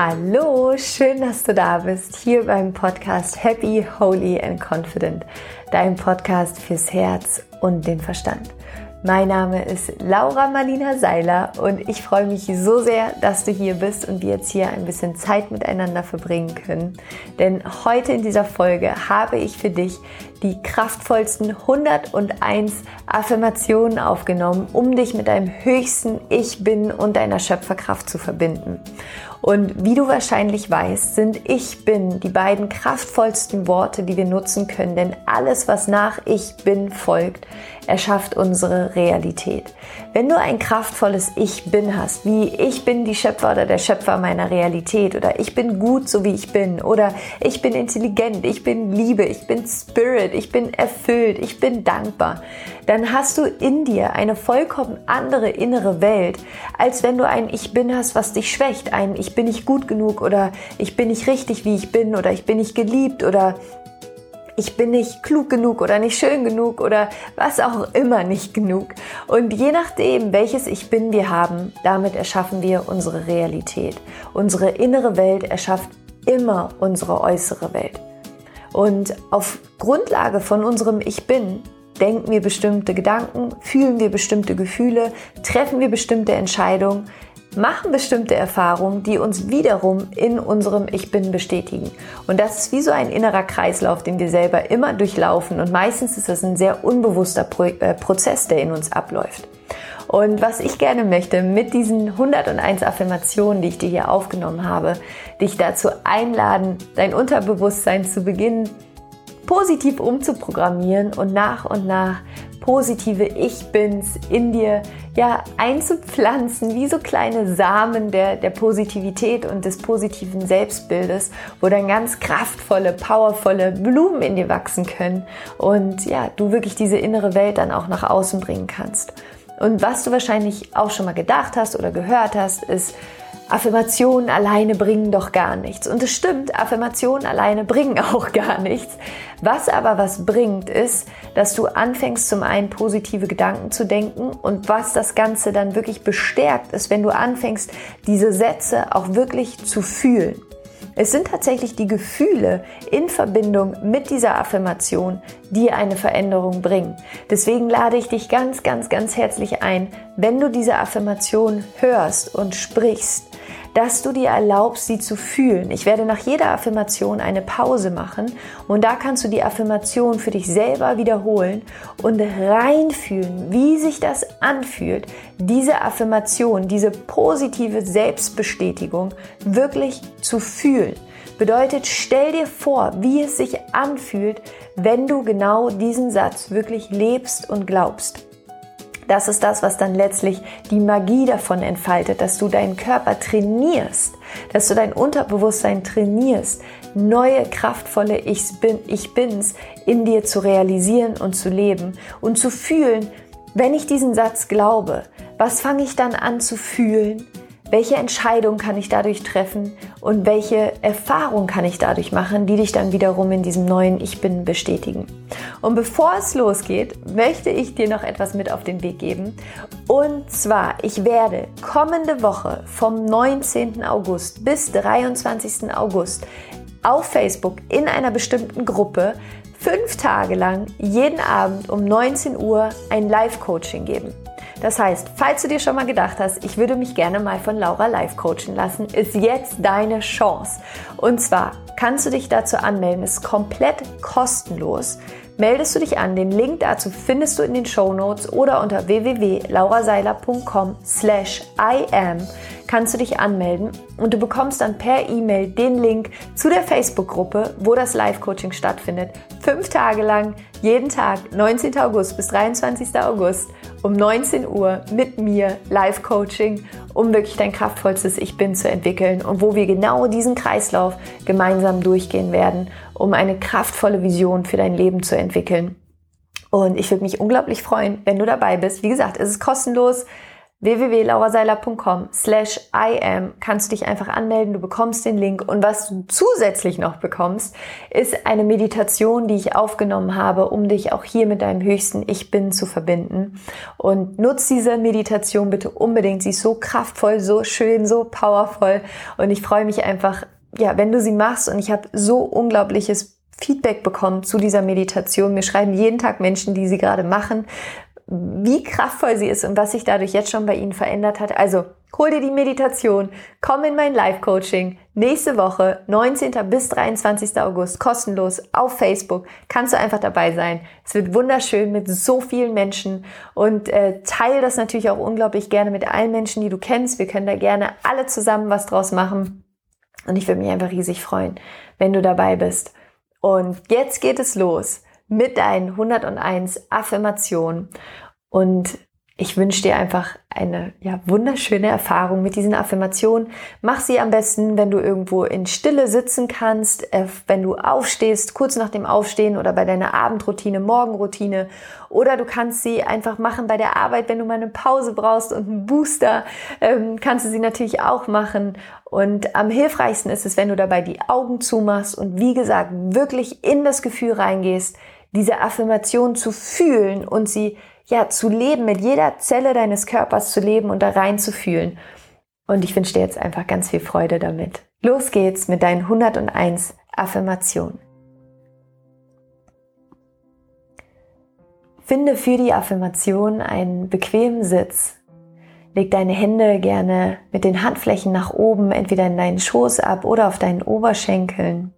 Hallo, schön, dass du da bist, hier beim Podcast Happy, Holy and Confident, dein Podcast fürs Herz und den Verstand. Mein Name ist Laura Marlina Seiler und ich freue mich so sehr, dass du hier bist und wir jetzt hier ein bisschen Zeit miteinander verbringen können. Denn heute in dieser Folge habe ich für dich die kraftvollsten 101 Affirmationen aufgenommen, um dich mit deinem höchsten Ich bin und deiner Schöpferkraft zu verbinden. Und wie du wahrscheinlich weißt, sind Ich bin die beiden kraftvollsten Worte, die wir nutzen können, denn alles, was nach Ich bin folgt, erschafft unsere Realität. Wenn du ein kraftvolles Ich bin hast, wie ich bin die Schöpfer oder der Schöpfer meiner Realität oder ich bin gut, so wie ich bin oder ich bin intelligent, ich bin Liebe, ich bin Spirit, ich bin erfüllt, ich bin dankbar, dann hast du in dir eine vollkommen andere innere Welt, als wenn du ein Ich bin hast, was dich schwächt, ein Ich bin nicht gut genug oder ich bin nicht richtig, wie ich bin oder ich bin nicht geliebt oder ich bin nicht klug genug oder nicht schön genug oder was auch immer nicht genug. Und je nachdem, welches Ich bin wir haben, damit erschaffen wir unsere Realität. Unsere innere Welt erschafft immer unsere äußere Welt. Und auf Grundlage von unserem Ich bin denken wir bestimmte Gedanken, fühlen wir bestimmte Gefühle, treffen wir bestimmte Entscheidungen, machen bestimmte Erfahrungen, die uns wiederum in unserem Ich Bin bestätigen. Und das ist wie so ein innerer Kreislauf, den wir selber immer durchlaufen. Und meistens ist das ein sehr unbewusster Pro äh, Prozess, der in uns abläuft. Und was ich gerne möchte mit diesen 101 Affirmationen, die ich dir hier aufgenommen habe, dich dazu einladen, dein Unterbewusstsein zu beginnen, positiv umzuprogrammieren und nach und nach positive Ich-Bins in dir ja einzupflanzen, wie so kleine Samen der, der Positivität und des positiven Selbstbildes, wo dann ganz kraftvolle, powervolle Blumen in dir wachsen können und ja, du wirklich diese innere Welt dann auch nach außen bringen kannst. Und was du wahrscheinlich auch schon mal gedacht hast oder gehört hast, ist, Affirmationen alleine bringen doch gar nichts. Und es stimmt, Affirmationen alleine bringen auch gar nichts. Was aber was bringt, ist, dass du anfängst, zum einen positive Gedanken zu denken und was das Ganze dann wirklich bestärkt, ist, wenn du anfängst, diese Sätze auch wirklich zu fühlen. Es sind tatsächlich die Gefühle in Verbindung mit dieser Affirmation, die eine Veränderung bringen. Deswegen lade ich dich ganz, ganz, ganz herzlich ein, wenn du diese Affirmation hörst und sprichst, dass du dir erlaubst, sie zu fühlen. Ich werde nach jeder Affirmation eine Pause machen und da kannst du die Affirmation für dich selber wiederholen und reinfühlen, wie sich das anfühlt, diese Affirmation, diese positive Selbstbestätigung wirklich zu fühlen. Bedeutet, stell dir vor, wie es sich anfühlt, wenn du genau diesen Satz wirklich lebst und glaubst. Das ist das, was dann letztlich die Magie davon entfaltet, dass du deinen Körper trainierst, dass du dein Unterbewusstsein trainierst, neue kraftvolle Ich, bin, ich Bins in dir zu realisieren und zu leben und zu fühlen, wenn ich diesen Satz glaube, was fange ich dann an zu fühlen? Welche Entscheidung kann ich dadurch treffen und welche Erfahrung kann ich dadurch machen, die dich dann wiederum in diesem neuen Ich bin bestätigen. Und bevor es losgeht, möchte ich dir noch etwas mit auf den Weg geben. Und zwar, ich werde kommende Woche vom 19. August bis 23. August auf Facebook in einer bestimmten Gruppe fünf Tage lang jeden Abend um 19 Uhr ein Live-Coaching geben. Das heißt, falls du dir schon mal gedacht hast, ich würde mich gerne mal von Laura live coachen lassen, ist jetzt deine Chance. Und zwar kannst du dich dazu anmelden, ist komplett kostenlos. Meldest du dich an, den Link dazu findest du in den Show Notes oder unter www.lauraseiler.com slash iam kannst du dich anmelden und du bekommst dann per E-Mail den Link zu der Facebook-Gruppe, wo das Live-Coaching stattfindet. Fünf Tage lang, jeden Tag, 19. August bis 23. August um 19 Uhr mit mir Live-Coaching, um wirklich dein kraftvollstes Ich Bin zu entwickeln und wo wir genau diesen Kreislauf gemeinsam durchgehen werden, um eine kraftvolle Vision für dein Leben zu entwickeln. Und ich würde mich unglaublich freuen, wenn du dabei bist. Wie gesagt, es ist kostenlos. www.lauraseiler.com slash im kannst du dich einfach anmelden, du bekommst den Link und was du zusätzlich noch bekommst, ist eine Meditation, die ich aufgenommen habe, um dich auch hier mit deinem höchsten Ich Bin zu verbinden. Und nutz diese Meditation bitte unbedingt, sie ist so kraftvoll, so schön, so powerful und ich freue mich einfach, ja, wenn du sie machst und ich habe so unglaubliches Feedback bekommen zu dieser Meditation. Mir schreiben jeden Tag Menschen, die sie gerade machen, wie kraftvoll sie ist und was sich dadurch jetzt schon bei ihnen verändert hat. Also hol dir die Meditation, komm in mein Live-Coaching. Nächste Woche, 19. bis 23. August, kostenlos auf Facebook. Kannst du einfach dabei sein. Es wird wunderschön mit so vielen Menschen und äh, teile das natürlich auch unglaublich gerne mit allen Menschen, die du kennst. Wir können da gerne alle zusammen was draus machen. Und ich würde mich einfach riesig freuen, wenn du dabei bist. Und jetzt geht es los mit deinen 101 Affirmationen. Und ich wünsche dir einfach eine ja, wunderschöne Erfahrung mit diesen Affirmationen. Mach sie am besten, wenn du irgendwo in Stille sitzen kannst, äh, wenn du aufstehst, kurz nach dem Aufstehen oder bei deiner Abendroutine, Morgenroutine. Oder du kannst sie einfach machen bei der Arbeit, wenn du mal eine Pause brauchst und einen Booster, ähm, kannst du sie natürlich auch machen. Und am hilfreichsten ist es, wenn du dabei die Augen zumachst und wie gesagt, wirklich in das Gefühl reingehst, diese Affirmation zu fühlen und sie ja zu leben, mit jeder Zelle deines Körpers zu leben und da rein zu fühlen. Und ich wünsche dir jetzt einfach ganz viel Freude damit. Los geht's mit deinen 101 Affirmationen. Finde für die Affirmation einen bequemen Sitz. Leg deine Hände gerne mit den Handflächen nach oben, entweder in deinen Schoß ab oder auf deinen Oberschenkeln.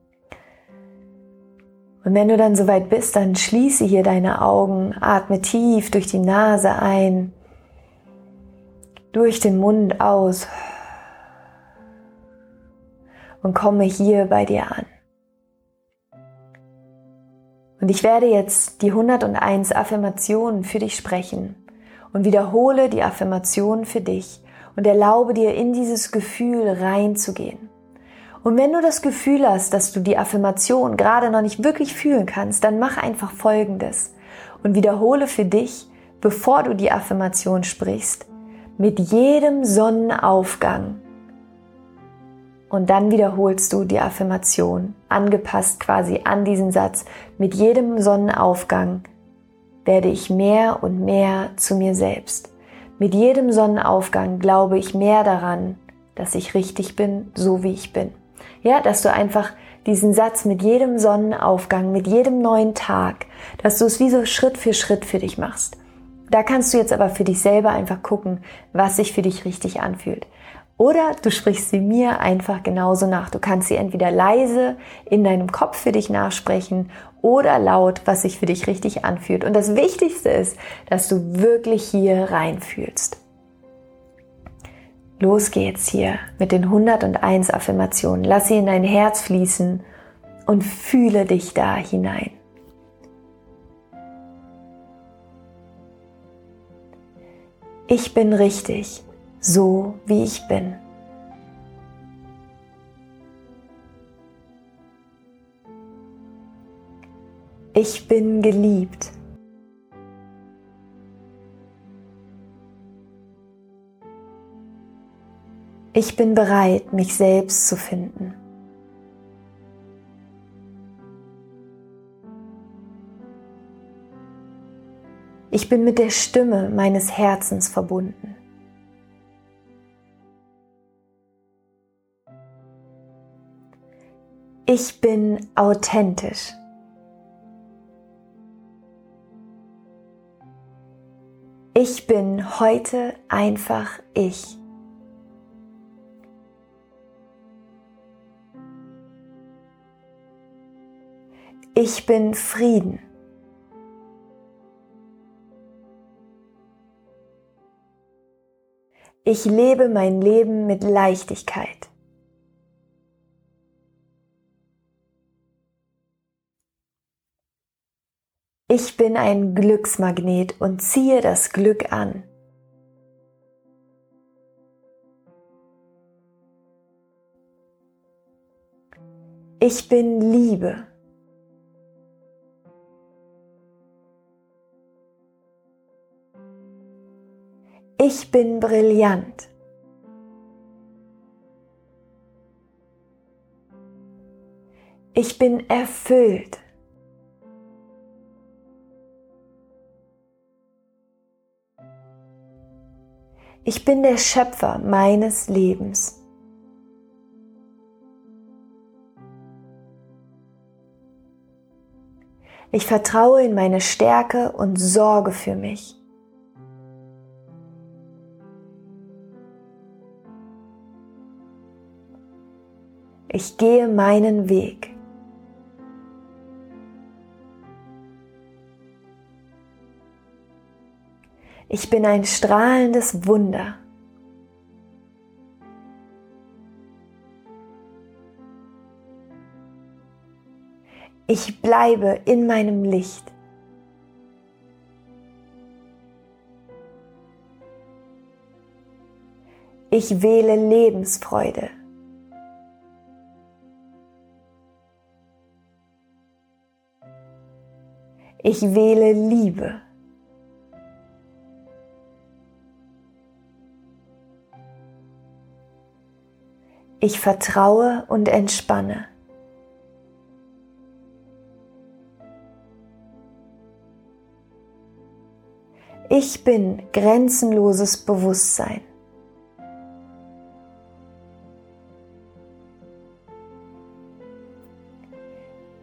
Und wenn du dann soweit bist, dann schließe hier deine Augen, atme tief durch die Nase ein, durch den Mund aus und komme hier bei dir an. Und ich werde jetzt die 101 Affirmationen für dich sprechen und wiederhole die Affirmationen für dich und erlaube dir in dieses Gefühl reinzugehen. Und wenn du das Gefühl hast, dass du die Affirmation gerade noch nicht wirklich fühlen kannst, dann mach einfach Folgendes und wiederhole für dich, bevor du die Affirmation sprichst, mit jedem Sonnenaufgang. Und dann wiederholst du die Affirmation, angepasst quasi an diesen Satz. Mit jedem Sonnenaufgang werde ich mehr und mehr zu mir selbst. Mit jedem Sonnenaufgang glaube ich mehr daran, dass ich richtig bin, so wie ich bin. Ja, dass du einfach diesen Satz mit jedem Sonnenaufgang, mit jedem neuen Tag, dass du es wie so Schritt für Schritt für dich machst. Da kannst du jetzt aber für dich selber einfach gucken, was sich für dich richtig anfühlt. Oder du sprichst sie mir einfach genauso nach. Du kannst sie entweder leise in deinem Kopf für dich nachsprechen oder laut, was sich für dich richtig anfühlt. Und das Wichtigste ist, dass du wirklich hier reinfühlst. Los geht's hier mit den 101 Affirmationen. Lass sie in dein Herz fließen und fühle dich da hinein. Ich bin richtig, so wie ich bin. Ich bin geliebt. Ich bin bereit, mich selbst zu finden. Ich bin mit der Stimme meines Herzens verbunden. Ich bin authentisch. Ich bin heute einfach ich. Ich bin Frieden. Ich lebe mein Leben mit Leichtigkeit. Ich bin ein Glücksmagnet und ziehe das Glück an. Ich bin Liebe. Ich bin brillant. Ich bin erfüllt. Ich bin der Schöpfer meines Lebens. Ich vertraue in meine Stärke und sorge für mich. Ich gehe meinen Weg. Ich bin ein strahlendes Wunder. Ich bleibe in meinem Licht. Ich wähle Lebensfreude. Ich wähle Liebe. Ich vertraue und entspanne. Ich bin grenzenloses Bewusstsein.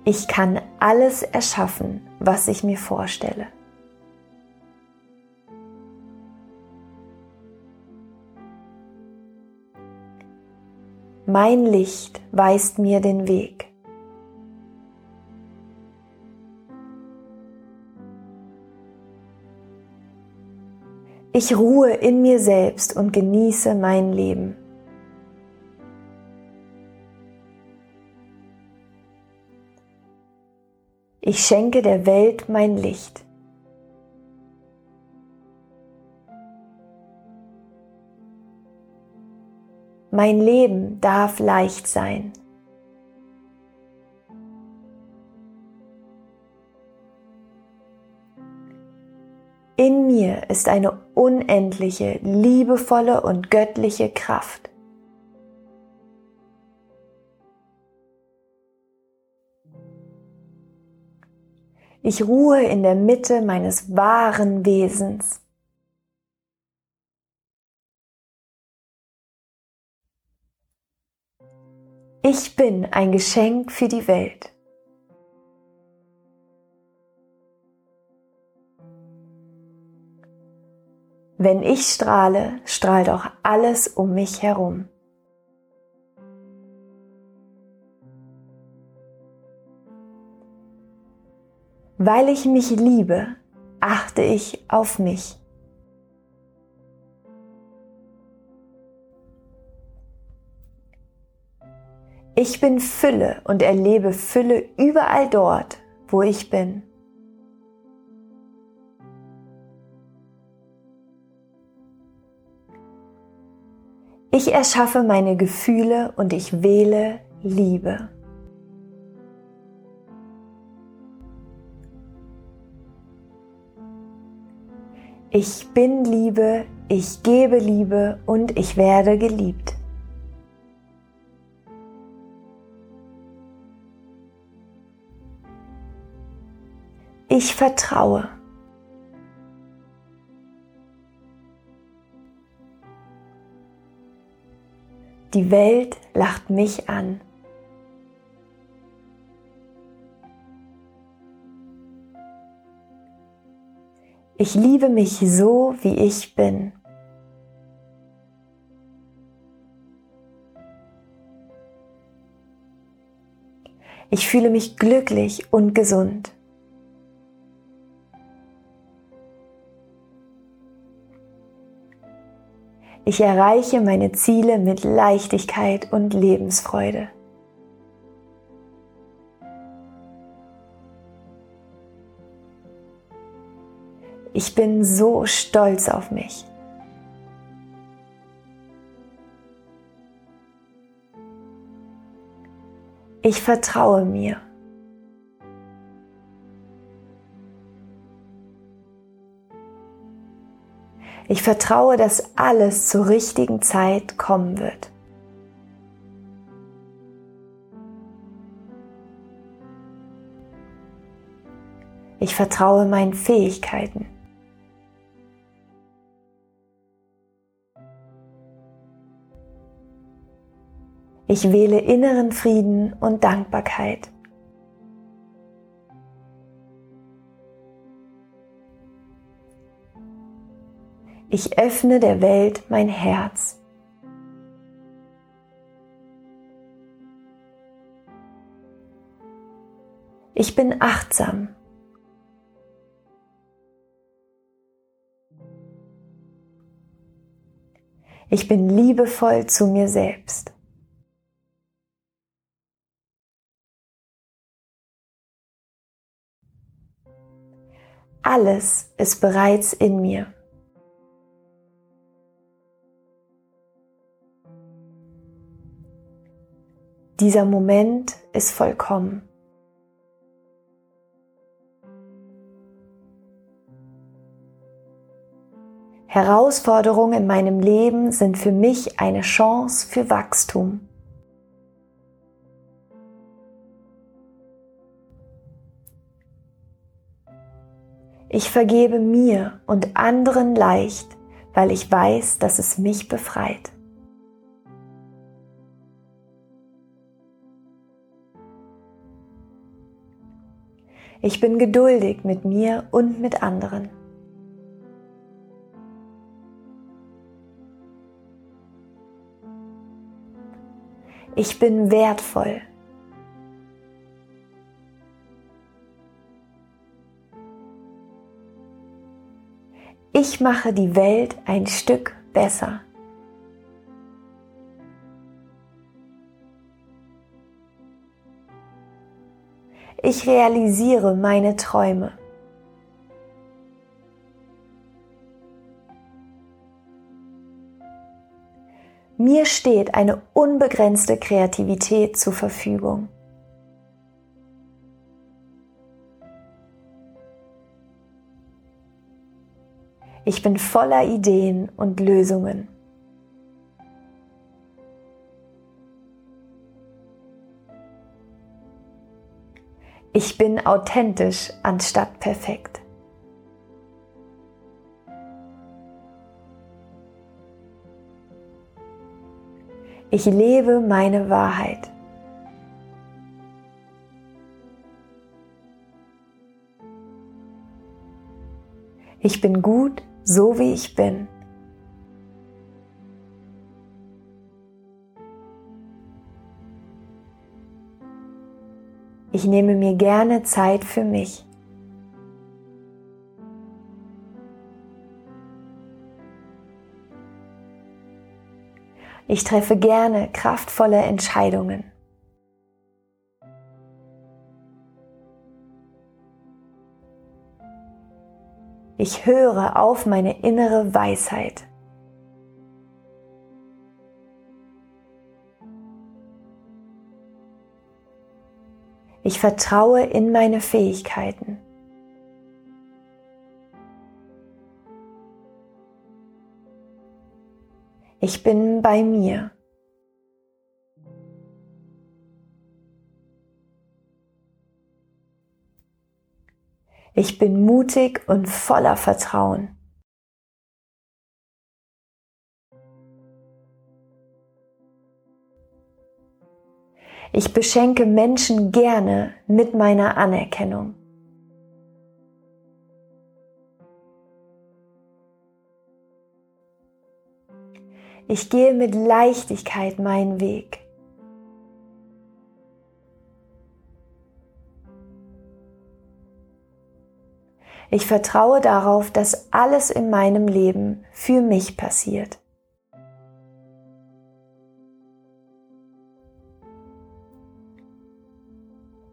Ich kann alles erschaffen, was ich mir vorstelle. Mein Licht weist mir den Weg. Ich ruhe in mir selbst und genieße mein Leben. Ich schenke der Welt mein Licht. Mein Leben darf leicht sein. In mir ist eine unendliche, liebevolle und göttliche Kraft. Ich ruhe in der Mitte meines wahren Wesens. Ich bin ein Geschenk für die Welt. Wenn ich strahle, strahlt auch alles um mich herum. Weil ich mich liebe, achte ich auf mich. Ich bin Fülle und erlebe Fülle überall dort, wo ich bin. Ich erschaffe meine Gefühle und ich wähle Liebe. Ich bin Liebe, ich gebe Liebe und ich werde geliebt. Ich vertraue. Die Welt lacht mich an. Ich liebe mich so, wie ich bin. Ich fühle mich glücklich und gesund. Ich erreiche meine Ziele mit Leichtigkeit und Lebensfreude. Ich bin so stolz auf mich. Ich vertraue mir. Ich vertraue, dass alles zur richtigen Zeit kommen wird. Ich vertraue meinen Fähigkeiten. Ich wähle inneren Frieden und Dankbarkeit. Ich öffne der Welt mein Herz. Ich bin achtsam. Ich bin liebevoll zu mir selbst. Alles ist bereits in mir. Dieser Moment ist vollkommen. Herausforderungen in meinem Leben sind für mich eine Chance für Wachstum. Ich vergebe mir und anderen leicht, weil ich weiß, dass es mich befreit. Ich bin geduldig mit mir und mit anderen. Ich bin wertvoll. Ich mache die Welt ein Stück besser. Ich realisiere meine Träume. Mir steht eine unbegrenzte Kreativität zur Verfügung. Ich bin voller Ideen und Lösungen. Ich bin authentisch anstatt perfekt. Ich lebe meine Wahrheit. Ich bin gut, so wie ich bin. Ich nehme mir gerne Zeit für mich. Ich treffe gerne kraftvolle Entscheidungen. Ich höre auf meine innere Weisheit. Ich vertraue in meine Fähigkeiten. Ich bin bei mir. Ich bin mutig und voller Vertrauen. Ich beschenke Menschen gerne mit meiner Anerkennung. Ich gehe mit Leichtigkeit meinen Weg. Ich vertraue darauf, dass alles in meinem Leben für mich passiert.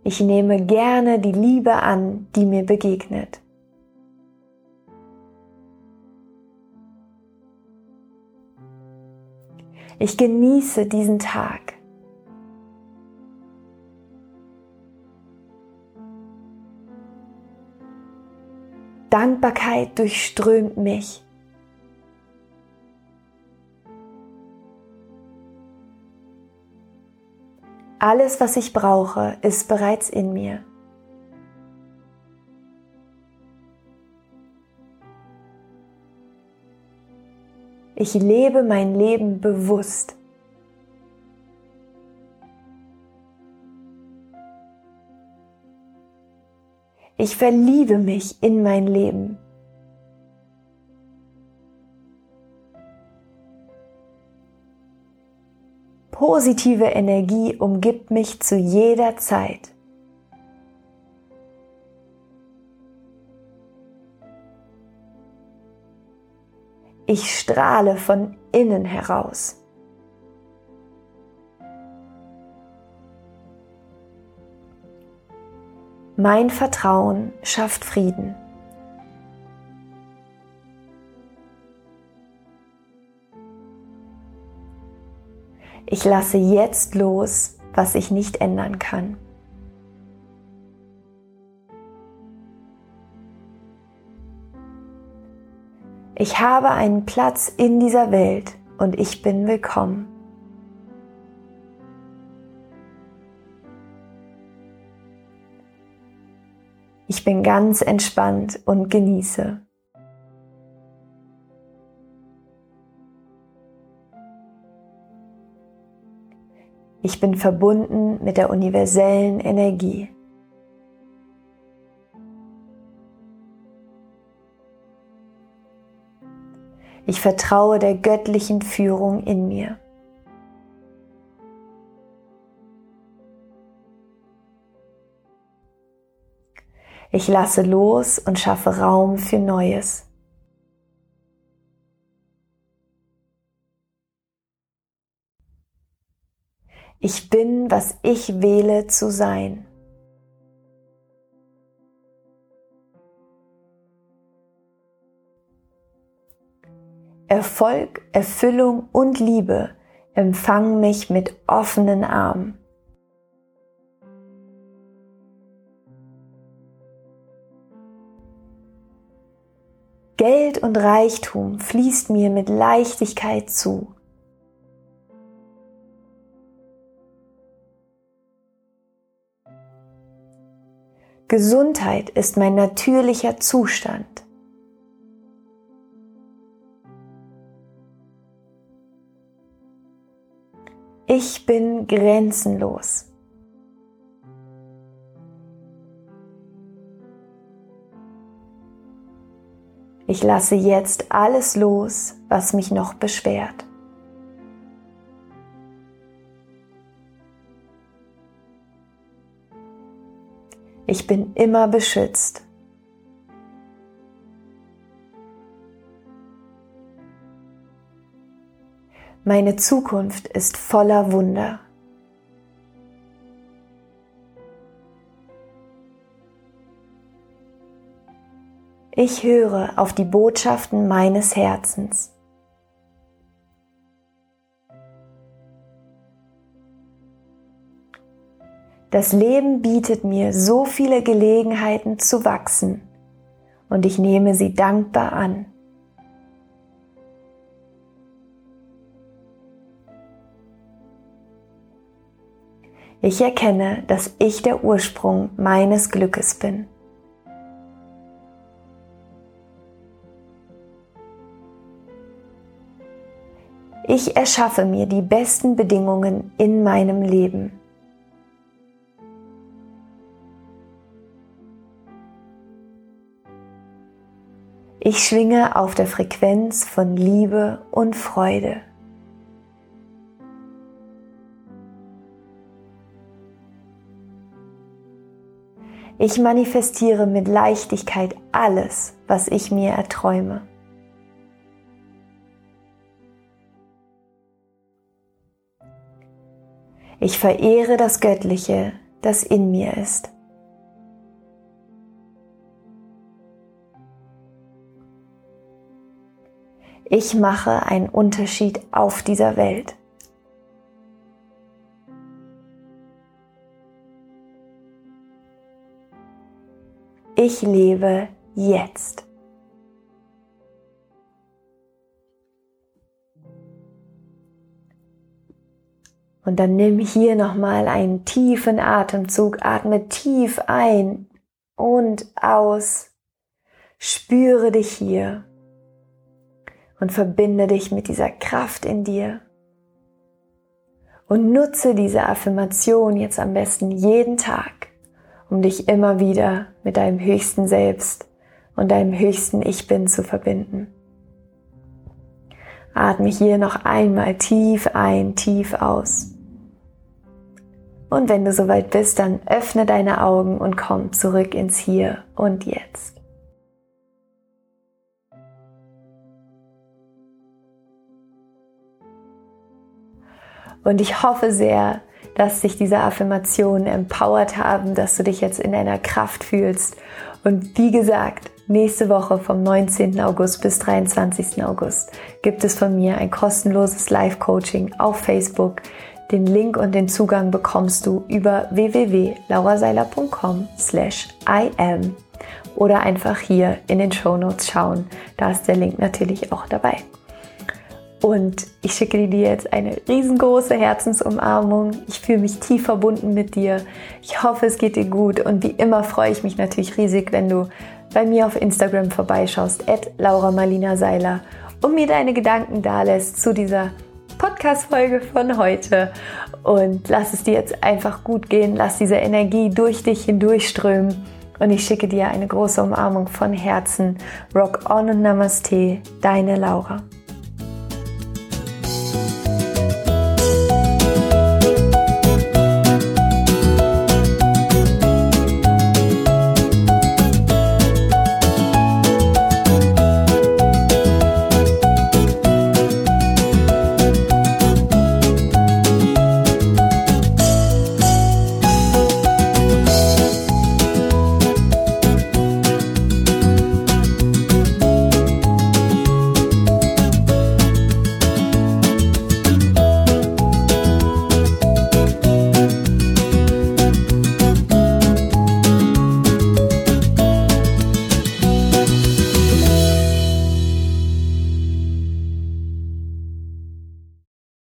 Ich nehme gerne die Liebe an, die mir begegnet. Ich genieße diesen Tag. Dankbarkeit durchströmt mich. Alles, was ich brauche, ist bereits in mir. Ich lebe mein Leben bewusst. Ich verliebe mich in mein Leben. Positive Energie umgibt mich zu jeder Zeit. Ich strahle von innen heraus. Mein Vertrauen schafft Frieden. Ich lasse jetzt los, was ich nicht ändern kann. Ich habe einen Platz in dieser Welt und ich bin willkommen. Ich bin ganz entspannt und genieße. Ich bin verbunden mit der universellen Energie. Ich vertraue der göttlichen Führung in mir. Ich lasse los und schaffe Raum für Neues. Ich bin, was ich wähle zu sein. Erfolg, Erfüllung und Liebe empfangen mich mit offenen Armen. Geld und Reichtum fließt mir mit Leichtigkeit zu. Gesundheit ist mein natürlicher Zustand. Ich bin grenzenlos. Ich lasse jetzt alles los, was mich noch beschwert. Ich bin immer beschützt. Meine Zukunft ist voller Wunder. Ich höre auf die Botschaften meines Herzens. Das Leben bietet mir so viele Gelegenheiten zu wachsen und ich nehme sie dankbar an. Ich erkenne, dass ich der Ursprung meines Glückes bin. Ich erschaffe mir die besten Bedingungen in meinem Leben. Ich schwinge auf der Frequenz von Liebe und Freude. Ich manifestiere mit Leichtigkeit alles, was ich mir erträume. Ich verehre das Göttliche, das in mir ist. Ich mache einen Unterschied auf dieser Welt. Ich lebe jetzt. Und dann nimm hier nochmal einen tiefen Atemzug, atme tief ein und aus. Spüre dich hier und verbinde dich mit dieser Kraft in dir. Und nutze diese Affirmation jetzt am besten jeden Tag, um dich immer wieder mit deinem höchsten Selbst und deinem höchsten Ich bin zu verbinden. Atme hier noch einmal tief ein, tief aus. Und wenn du soweit bist, dann öffne deine Augen und komm zurück ins Hier und Jetzt. Und ich hoffe sehr, dass dich diese Affirmationen empowert haben, dass du dich jetzt in deiner Kraft fühlst. Und wie gesagt, nächste Woche vom 19. August bis 23. August gibt es von mir ein kostenloses Live-Coaching auf Facebook den Link und den Zugang bekommst du über www.lauraseiler.com slash im oder einfach hier in den Show Notes schauen. Da ist der Link natürlich auch dabei. Und ich schicke dir jetzt eine riesengroße Herzensumarmung. Ich fühle mich tief verbunden mit dir. Ich hoffe, es geht dir gut. Und wie immer freue ich mich natürlich riesig, wenn du bei mir auf Instagram vorbeischaust, at Laura Marlina Seiler, und mir deine Gedanken dalässt zu dieser Podcast-Folge von heute und lass es dir jetzt einfach gut gehen. Lass diese Energie durch dich hindurchströmen und ich schicke dir eine große Umarmung von Herzen. Rock on und Namaste, deine Laura.